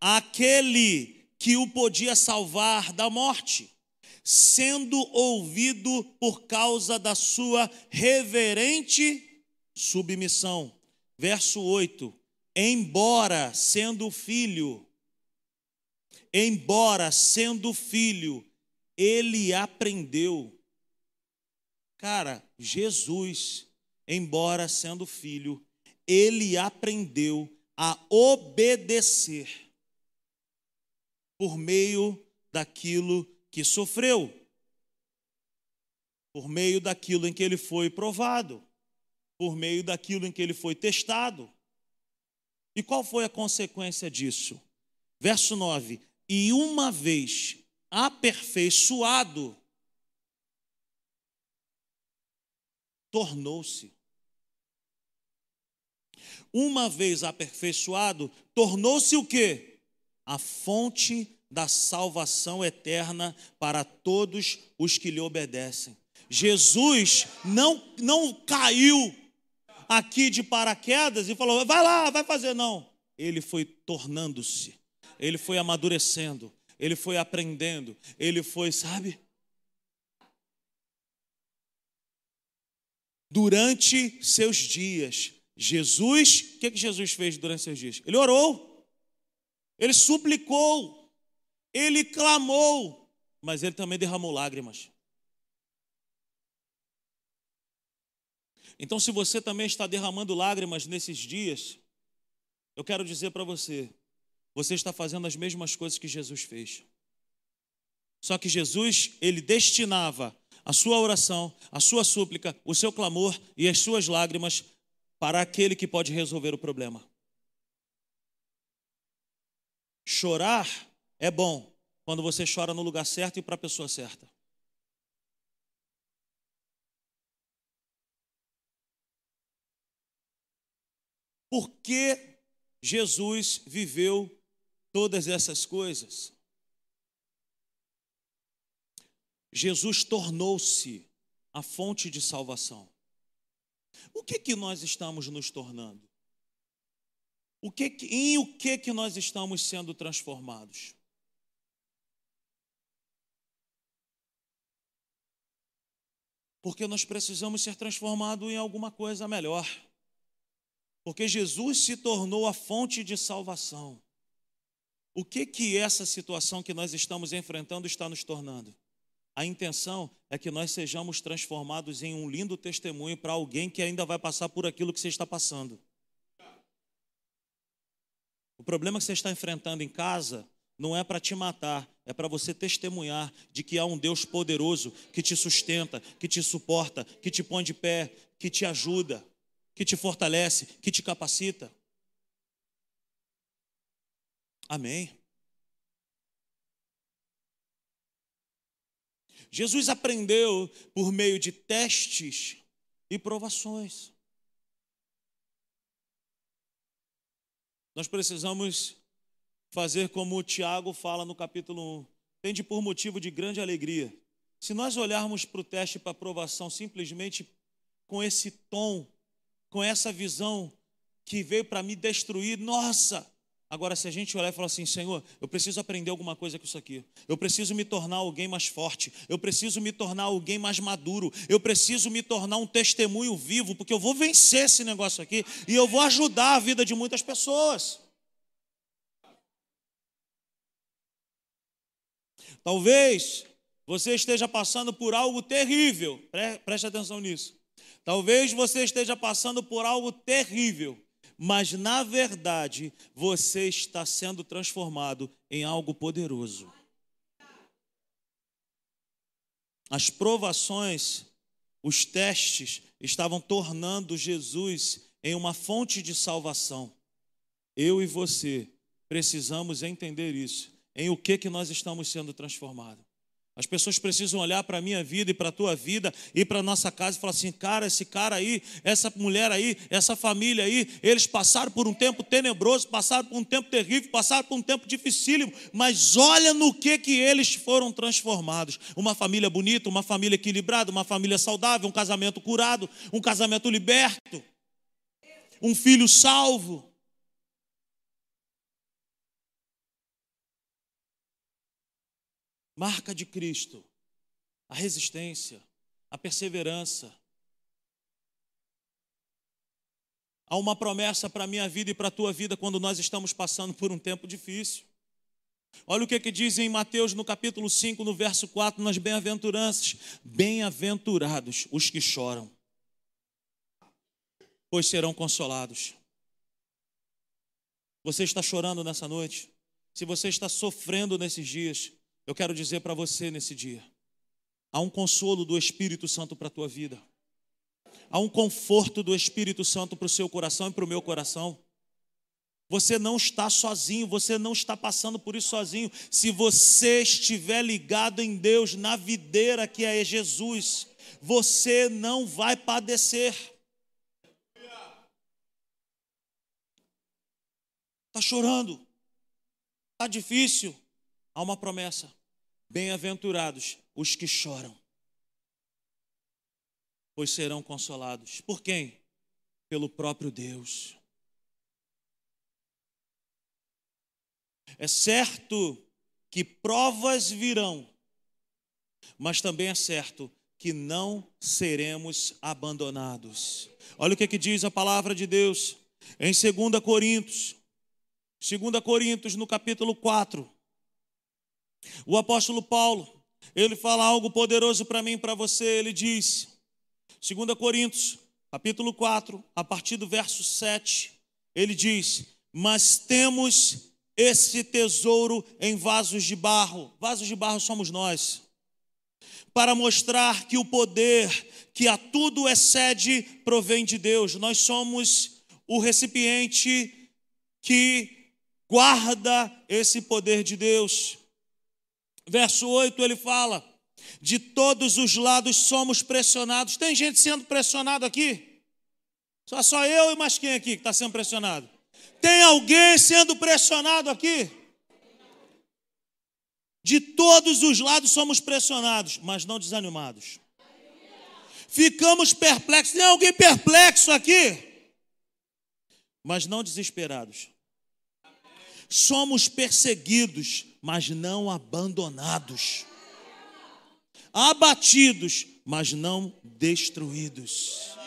àquele que o podia salvar da morte, sendo ouvido por causa da sua reverente submissão. Verso 8: Embora sendo filho, embora sendo filho, ele aprendeu Cara, Jesus, embora sendo filho, ele aprendeu a obedecer por meio daquilo que sofreu, por meio daquilo em que ele foi provado, por meio daquilo em que ele foi testado. E qual foi a consequência disso? Verso 9: E uma vez aperfeiçoado, tornou-se. Uma vez aperfeiçoado, tornou-se o quê? A fonte da salvação eterna para todos os que lhe obedecem. Jesus não, não caiu aqui de paraquedas e falou: vai lá, vai fazer, não. Ele foi tornando-se, ele foi amadurecendo, ele foi aprendendo, ele foi, sabe? Durante seus dias, Jesus, o que, que Jesus fez durante seus dias? Ele orou, ele suplicou, ele clamou, mas ele também derramou lágrimas. Então, se você também está derramando lágrimas nesses dias, eu quero dizer para você, você está fazendo as mesmas coisas que Jesus fez. Só que Jesus, ele destinava a sua oração, a sua súplica, o seu clamor e as suas lágrimas para aquele que pode resolver o problema. Chorar é bom quando você chora no lugar certo e para a pessoa certa. Por que Jesus viveu todas essas coisas? Jesus tornou-se a fonte de salvação. O que que nós estamos nos tornando? O que, em o que que nós estamos sendo transformados? Porque nós precisamos ser transformados em alguma coisa melhor. Porque Jesus se tornou a fonte de salvação. O que que essa situação que nós estamos enfrentando está nos tornando? A intenção é que nós sejamos transformados em um lindo testemunho para alguém que ainda vai passar por aquilo que você está passando. O problema que você está enfrentando em casa não é para te matar, é para você testemunhar de que há um Deus poderoso que te sustenta, que te suporta, que te põe de pé, que te ajuda que te fortalece, que te capacita. Amém. Jesus aprendeu por meio de testes e provações. Nós precisamos fazer como o Tiago fala no capítulo 1. Tende por motivo de grande alegria. Se nós olharmos para o teste para a provação simplesmente com esse tom com essa visão que veio para me destruir, nossa! Agora, se a gente olhar e falar assim, Senhor, eu preciso aprender alguma coisa com isso aqui, eu preciso me tornar alguém mais forte, eu preciso me tornar alguém mais maduro, eu preciso me tornar um testemunho vivo, porque eu vou vencer esse negócio aqui e eu vou ajudar a vida de muitas pessoas. Talvez você esteja passando por algo terrível, preste atenção nisso. Talvez você esteja passando por algo terrível, mas na verdade você está sendo transformado em algo poderoso. As provações, os testes estavam tornando Jesus em uma fonte de salvação. Eu e você precisamos entender isso. Em o que que nós estamos sendo transformados? As pessoas precisam olhar para a minha vida e para a tua vida e para a nossa casa e falar assim: cara, esse cara aí, essa mulher aí, essa família aí, eles passaram por um tempo tenebroso, passaram por um tempo terrível, passaram por um tempo dificílimo, mas olha no que, que eles foram transformados. Uma família bonita, uma família equilibrada, uma família saudável, um casamento curado, um casamento liberto, um filho salvo. Marca de Cristo, a resistência, a perseverança. Há uma promessa para a minha vida e para a tua vida quando nós estamos passando por um tempo difícil. Olha o que, que diz em Mateus no capítulo 5, no verso 4, nas bem-aventuranças: Bem-aventurados os que choram, pois serão consolados. Você está chorando nessa noite? Se você está sofrendo nesses dias, eu quero dizer para você nesse dia: há um consolo do Espírito Santo para a tua vida, há um conforto do Espírito Santo para o seu coração e para o meu coração. Você não está sozinho, você não está passando por isso sozinho. Se você estiver ligado em Deus, na videira que é Jesus, você não vai padecer. Está chorando, está difícil. Há uma promessa: bem-aventurados os que choram, pois serão consolados. Por quem? Pelo próprio Deus. É certo que provas virão, mas também é certo que não seremos abandonados. Olha o que, que diz a palavra de Deus em 2 Coríntios, 2 Coríntios, no capítulo 4. O apóstolo Paulo, ele fala algo poderoso para mim e para você. Ele diz, 2 Coríntios, capítulo 4, a partir do verso 7, ele diz: Mas temos esse tesouro em vasos de barro. Vasos de barro somos nós. Para mostrar que o poder que a tudo excede provém de Deus. Nós somos o recipiente que guarda esse poder de Deus. Verso 8 ele fala: De todos os lados somos pressionados. Tem gente sendo pressionado aqui? Só só eu e mais quem aqui que está sendo pressionado? Tem alguém sendo pressionado aqui? De todos os lados somos pressionados, mas não desanimados. Ficamos perplexos. Tem alguém perplexo aqui? Mas não desesperados. Somos perseguidos, mas não abandonados. Abatidos, mas não destruídos.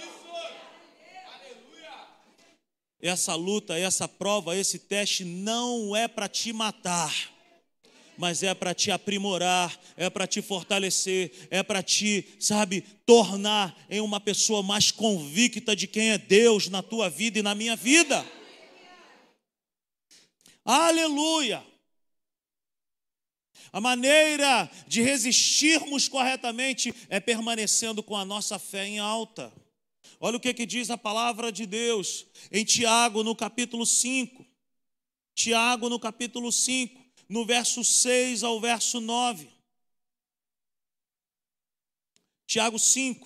essa luta, essa prova, esse teste não é para te matar, mas é para te aprimorar, é para te fortalecer, é para te, sabe, tornar em uma pessoa mais convicta de quem é Deus na tua vida e na minha vida. Aleluia! A maneira de resistirmos corretamente é permanecendo com a nossa fé em alta. Olha o que, que diz a palavra de Deus em Tiago, no capítulo 5. Tiago, no capítulo 5, no verso 6 ao verso 9. Tiago 5.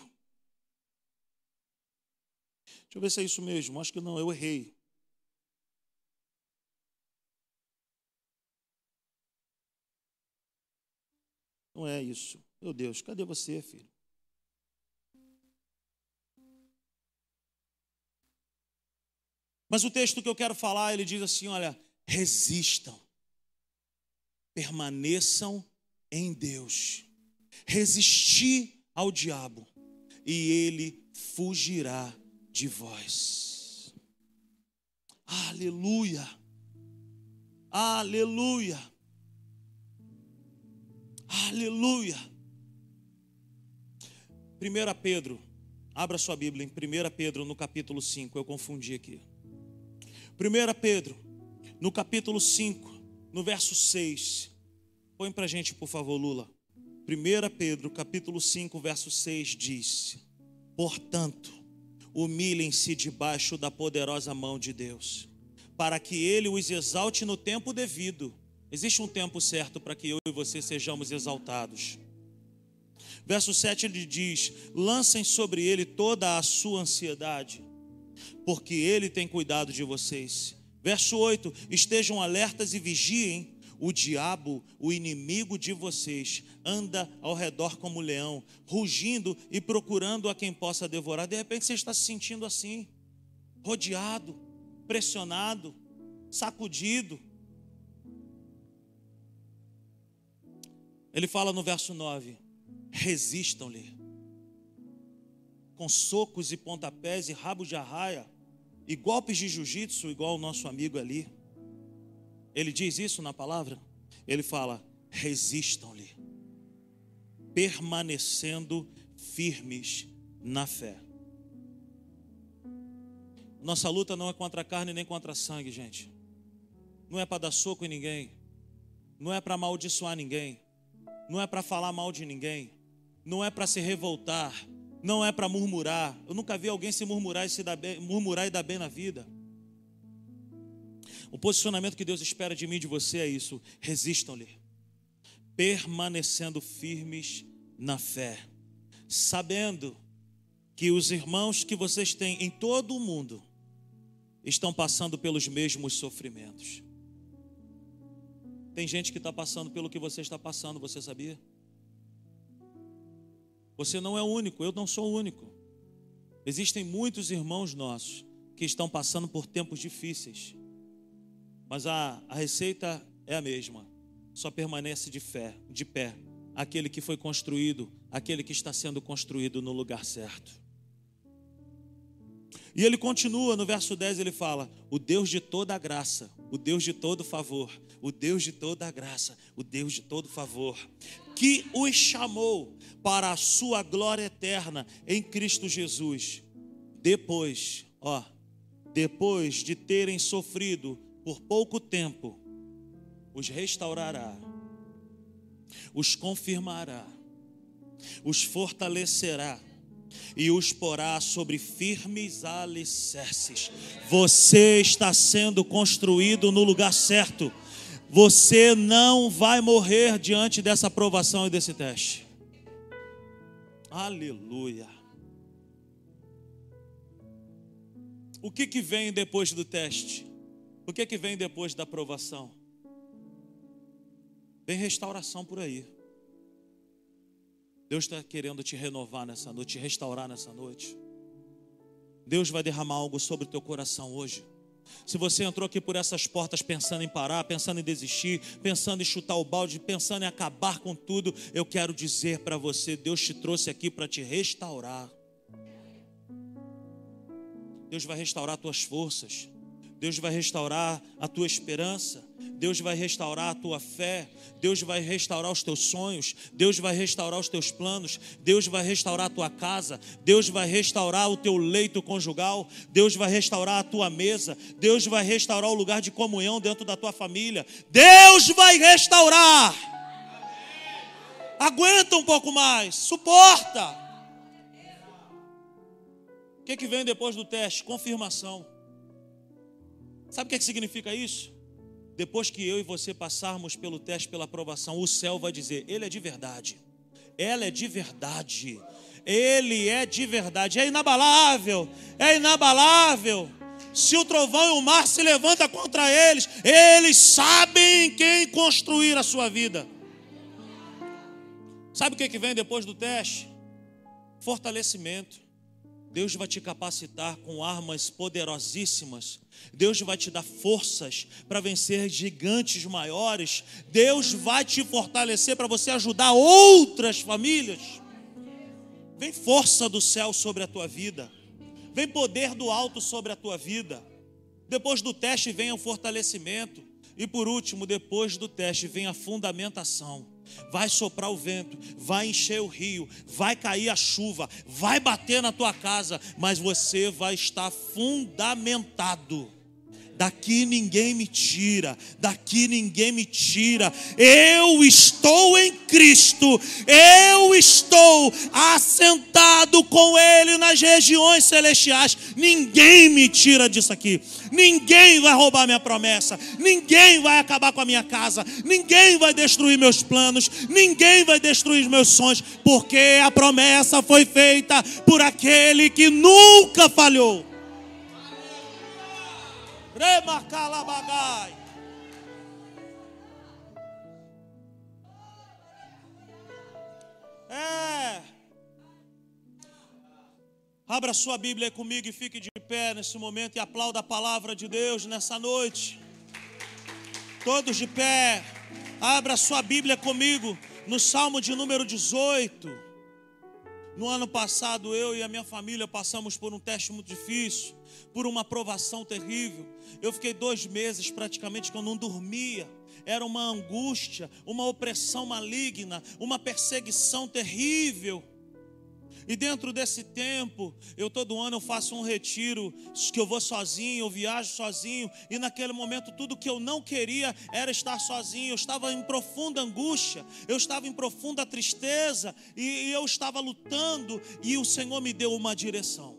Deixa eu ver se é isso mesmo. Acho que não, eu errei. Não é isso. Meu Deus, cadê você, filho? Mas o texto que eu quero falar, ele diz assim: olha, resistam, permaneçam em Deus, resistir ao diabo, e ele fugirá de vós. Aleluia, aleluia, aleluia. 1 Pedro, abra sua Bíblia em 1 Pedro, no capítulo 5, eu confundi aqui. 1 Pedro, no capítulo 5, no verso 6. Põe para a gente, por favor, Lula. 1 Pedro, capítulo 5, verso 6 diz: Portanto, humilhem-se debaixo da poderosa mão de Deus, para que Ele os exalte no tempo devido. Existe um tempo certo para que eu e você sejamos exaltados. Verso 7 ele diz: Lancem sobre ele toda a sua ansiedade, porque Ele tem cuidado de vocês. Verso 8: Estejam alertas e vigiem. O diabo, o inimigo de vocês, anda ao redor como leão, rugindo e procurando a quem possa devorar. De repente você está se sentindo assim, rodeado, pressionado, sacudido. Ele fala no verso 9: resistam-lhe com socos e pontapés e rabos de arraia e golpes de jiu-jitsu, igual o nosso amigo ali. Ele diz isso na palavra. ele fala: resistam-lhe, permanecendo firmes na fé. Nossa luta não é contra a carne nem contra a sangue, gente. Não é para dar soco em ninguém. Não é para amaldiçoar ninguém. Não é para falar mal de ninguém. Não é para se revoltar. Não é para murmurar. Eu nunca vi alguém se murmurar e, se dar bem, murmurar e dar bem na vida. O posicionamento que Deus espera de mim e de você é isso: resistam-lhe, permanecendo firmes na fé, sabendo que os irmãos que vocês têm em todo o mundo estão passando pelos mesmos sofrimentos. Tem gente que está passando pelo que você está passando, você sabia? Você não é o único, eu não sou único. Existem muitos irmãos nossos que estão passando por tempos difíceis, mas a, a receita é a mesma, só permanece de fé, de pé, aquele que foi construído, aquele que está sendo construído no lugar certo. E ele continua no verso 10, ele fala: O Deus de toda a graça, o Deus de todo favor, o Deus de toda a graça, o Deus de todo favor, que os chamou para a sua glória eterna em Cristo Jesus. Depois, ó, depois de terem sofrido por pouco tempo, os restaurará, os confirmará, os fortalecerá e os porá sobre firmes alicerces. Você está sendo construído no lugar certo. Você não vai morrer diante dessa aprovação e desse teste. Aleluia. O que, que vem depois do teste? O que, que vem depois da aprovação? Vem restauração por aí. Deus está querendo te renovar nessa noite, te restaurar nessa noite. Deus vai derramar algo sobre o teu coração hoje. Se você entrou aqui por essas portas pensando em parar, pensando em desistir, pensando em chutar o balde, pensando em acabar com tudo, eu quero dizer para você: Deus te trouxe aqui para te restaurar. Deus vai restaurar tuas forças. Deus vai restaurar a tua esperança, Deus vai restaurar a tua fé, Deus vai restaurar os teus sonhos, Deus vai restaurar os teus planos, Deus vai restaurar a tua casa, Deus vai restaurar o teu leito conjugal, Deus vai restaurar a tua mesa, Deus vai restaurar o lugar de comunhão dentro da tua família, Deus vai restaurar. Aguenta um pouco mais, suporta. O que, que vem depois do teste? Confirmação. Sabe o que, é que significa isso? Depois que eu e você passarmos pelo teste, pela aprovação, o céu vai dizer: Ele é de verdade, ela é de verdade, Ele é de verdade, é inabalável, é inabalável. Se o trovão e o mar se levanta contra eles, eles sabem quem construir a sua vida. Sabe o que, que vem depois do teste? Fortalecimento. Deus vai te capacitar com armas poderosíssimas. Deus vai te dar forças para vencer gigantes maiores. Deus vai te fortalecer para você ajudar outras famílias. Vem força do céu sobre a tua vida. Vem poder do alto sobre a tua vida. Depois do teste vem o fortalecimento. E por último, depois do teste vem a fundamentação vai soprar o vento, vai encher o rio, vai cair a chuva, vai bater na tua casa, mas você vai estar fundamentado. Daqui ninguém me tira, daqui ninguém me tira. Eu estou em Cristo, eu estou assentado com Ele nas regiões celestiais. Ninguém me tira disso aqui. Ninguém vai roubar minha promessa, ninguém vai acabar com a minha casa, ninguém vai destruir meus planos, ninguém vai destruir meus sonhos, porque a promessa foi feita por aquele que nunca falhou. Remacalabagai. É. Abra sua Bíblia comigo e fique de pé nesse momento e aplauda a palavra de Deus nessa noite. Todos de pé. Abra sua Bíblia comigo no Salmo de número 18. No ano passado, eu e a minha família passamos por um teste muito difícil por uma provação terrível. Eu fiquei dois meses praticamente que eu não dormia. era uma angústia, uma opressão maligna, uma perseguição terrível. E dentro desse tempo, eu todo ano eu faço um retiro, que eu vou sozinho, eu viajo sozinho, e naquele momento tudo que eu não queria era estar sozinho. Eu estava em profunda angústia, eu estava em profunda tristeza, e, e eu estava lutando, e o Senhor me deu uma direção.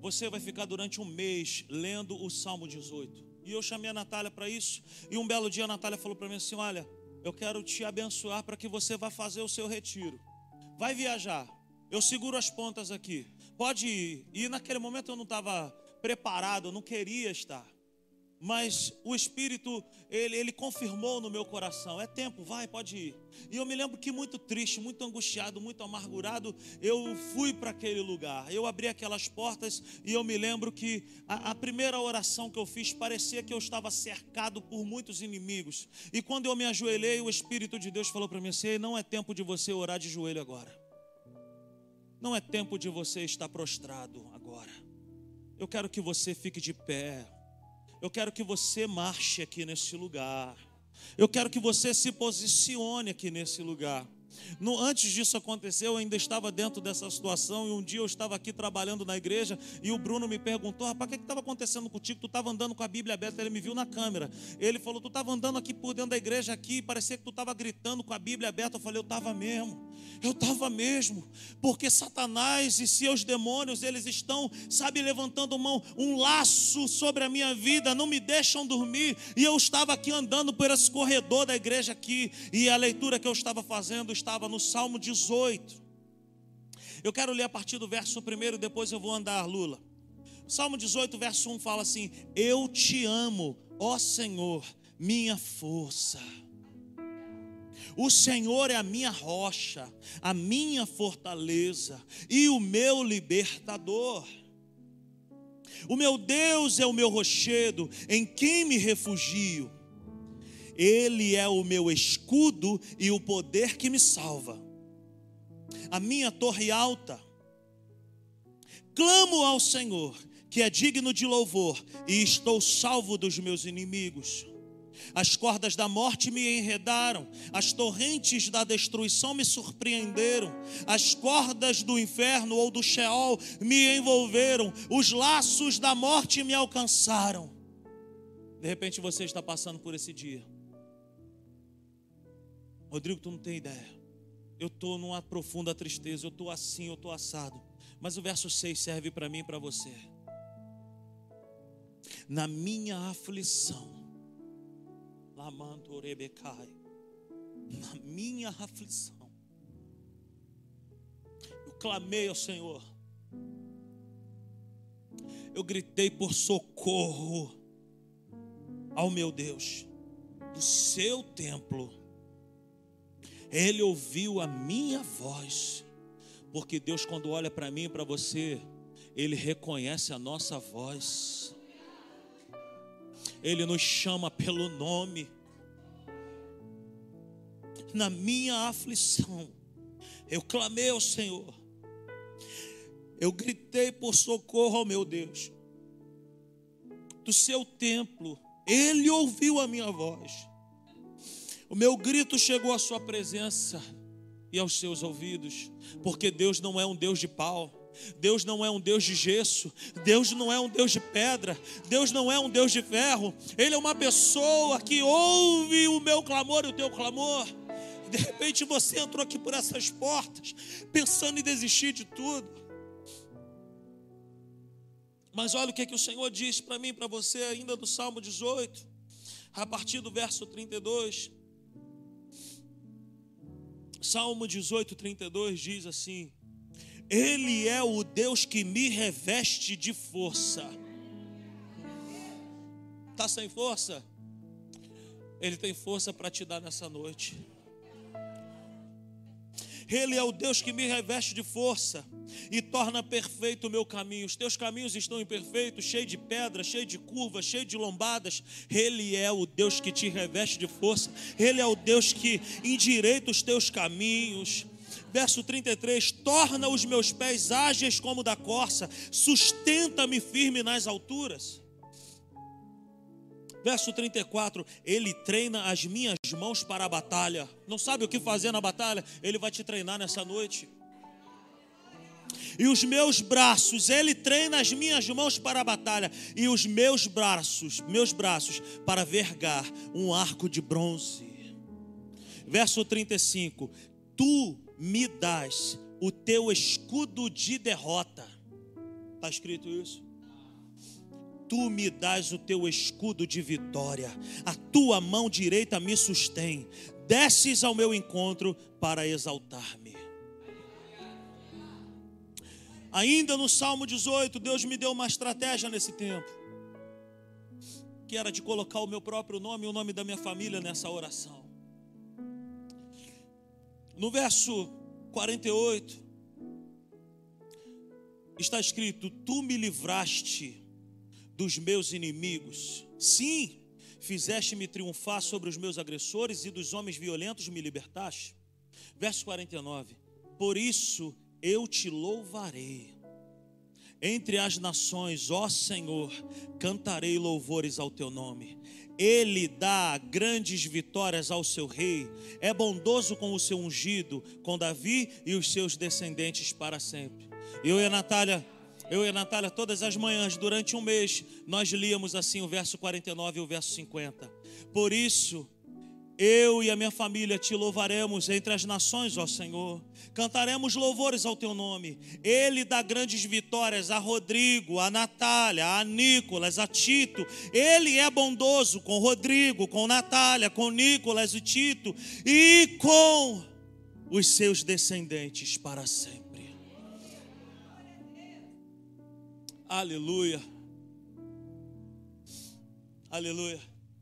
Você vai ficar durante um mês lendo o Salmo 18. E eu chamei a Natália para isso, e um belo dia a Natália falou para mim assim: Olha, eu quero te abençoar para que você vá fazer o seu retiro. Vai viajar. Eu seguro as pontas aqui. Pode ir. E naquele momento eu não estava preparado, eu não queria estar. Mas o Espírito, ele, ele confirmou no meu coração: é tempo, vai, pode ir. E eu me lembro que muito triste, muito angustiado, muito amargurado, eu fui para aquele lugar. Eu abri aquelas portas e eu me lembro que a, a, primeira oração que eu fiz parecia que eu estava cercado por muitos inimigos. E quando eu me ajoelhei, o Espírito de Deus falou para mim assim: não é tempo de você orar de joelho agora. Não é tempo de você estar prostrado agora. Eu quero que você fique de pé. Eu quero que você marche aqui nesse lugar. Eu quero que você se posicione aqui nesse lugar. No, antes disso acontecer, eu ainda estava dentro dessa situação. E um dia eu estava aqui trabalhando na igreja. E o Bruno me perguntou: Rapaz, o que estava acontecendo contigo? Tu estava andando com a Bíblia aberta. Ele me viu na câmera. Ele falou: Tu estava andando aqui por dentro da igreja, aqui. Parecia que tu estava gritando com a Bíblia aberta. Eu falei: Eu estava mesmo. Eu estava mesmo. Porque Satanás e seus demônios, eles estão, sabe, levantando mão, um laço sobre a minha vida. Não me deixam dormir. E eu estava aqui andando por esse corredor da igreja aqui. E a leitura que eu estava fazendo estava no Salmo 18. Eu quero ler a partir do verso 1, depois eu vou andar, Lula. Salmo 18, verso 1 fala assim: Eu te amo, ó Senhor, minha força. O Senhor é a minha rocha, a minha fortaleza e o meu libertador. O meu Deus é o meu rochedo, em quem me refugio. Ele é o meu escudo e o poder que me salva. A minha torre alta. Clamo ao Senhor, que é digno de louvor, e estou salvo dos meus inimigos. As cordas da morte me enredaram, as torrentes da destruição me surpreenderam, as cordas do inferno ou do Sheol me envolveram, os laços da morte me alcançaram. De repente você está passando por esse dia. Rodrigo, tu não tem ideia. Eu estou numa profunda tristeza, eu estou assim, eu estou assado. Mas o verso 6 serve para mim e para você. Na minha aflição, Lamantorebecai, na minha aflição, eu clamei ao Senhor, eu gritei por socorro ao meu Deus, do seu templo ele ouviu a minha voz. Porque Deus, quando olha para mim e para você, Ele reconhece a nossa voz. Ele nos chama pelo nome. Na minha aflição, eu clamei ao Senhor. Eu gritei por socorro ao meu Deus. Do seu templo, Ele ouviu a minha voz. O meu grito chegou à Sua presença e aos seus ouvidos, porque Deus não é um Deus de pau. Deus não é um Deus de gesso, Deus não é um Deus de pedra, Deus não é um Deus de ferro, Ele é uma pessoa que ouve o meu clamor e o teu clamor. De repente você entrou aqui por essas portas, pensando em desistir de tudo. Mas olha o que, é que o Senhor diz para mim, para você, ainda do Salmo 18, a partir do verso 32. Salmo 18, 32 diz assim: Ele é o Deus que me reveste de força. Está sem força? Ele tem força para te dar nessa noite. Ele é o Deus que me reveste de força e torna perfeito o meu caminho. Os teus caminhos estão imperfeitos, cheio de pedras, cheio de curvas, cheio de lombadas. Ele é o Deus que te reveste de força. Ele é o Deus que endireita os teus caminhos. Verso 33: Torna os meus pés ágeis como da corça, sustenta-me firme nas alturas. Verso 34, ele treina as minhas mãos para a batalha. Não sabe o que fazer na batalha? Ele vai te treinar nessa noite. E os meus braços, ele treina as minhas mãos para a batalha, e os meus braços, meus braços, para vergar um arco de bronze. Verso 35: Tu me das o teu escudo de derrota. Está escrito isso? Tu me das o teu escudo de vitória, a tua mão direita me sustém, desces ao meu encontro para exaltar-me. Ainda no Salmo 18, Deus me deu uma estratégia nesse tempo, que era de colocar o meu próprio nome e o nome da minha família nessa oração. No verso 48, está escrito: Tu me livraste dos meus inimigos. Sim, fizeste-me triunfar sobre os meus agressores e dos homens violentos me libertaste. Verso 49: Por isso eu te louvarei. Entre as nações, ó Senhor, cantarei louvores ao teu nome. Ele dá grandes vitórias ao seu rei, é bondoso com o seu ungido, com Davi e os seus descendentes para sempre. Eu e a Natália, eu e a Natália, todas as manhãs, durante um mês, nós líamos assim o verso 49 e o verso 50. Por isso, eu e a minha família te louvaremos entre as nações, ó Senhor. Cantaremos louvores ao teu nome. Ele dá grandes vitórias a Rodrigo, a Natália, a Nicolas, a Tito. Ele é bondoso com Rodrigo, com Natália, com Nicolas e Tito e com os seus descendentes para sempre. Aleluia. Aleluia.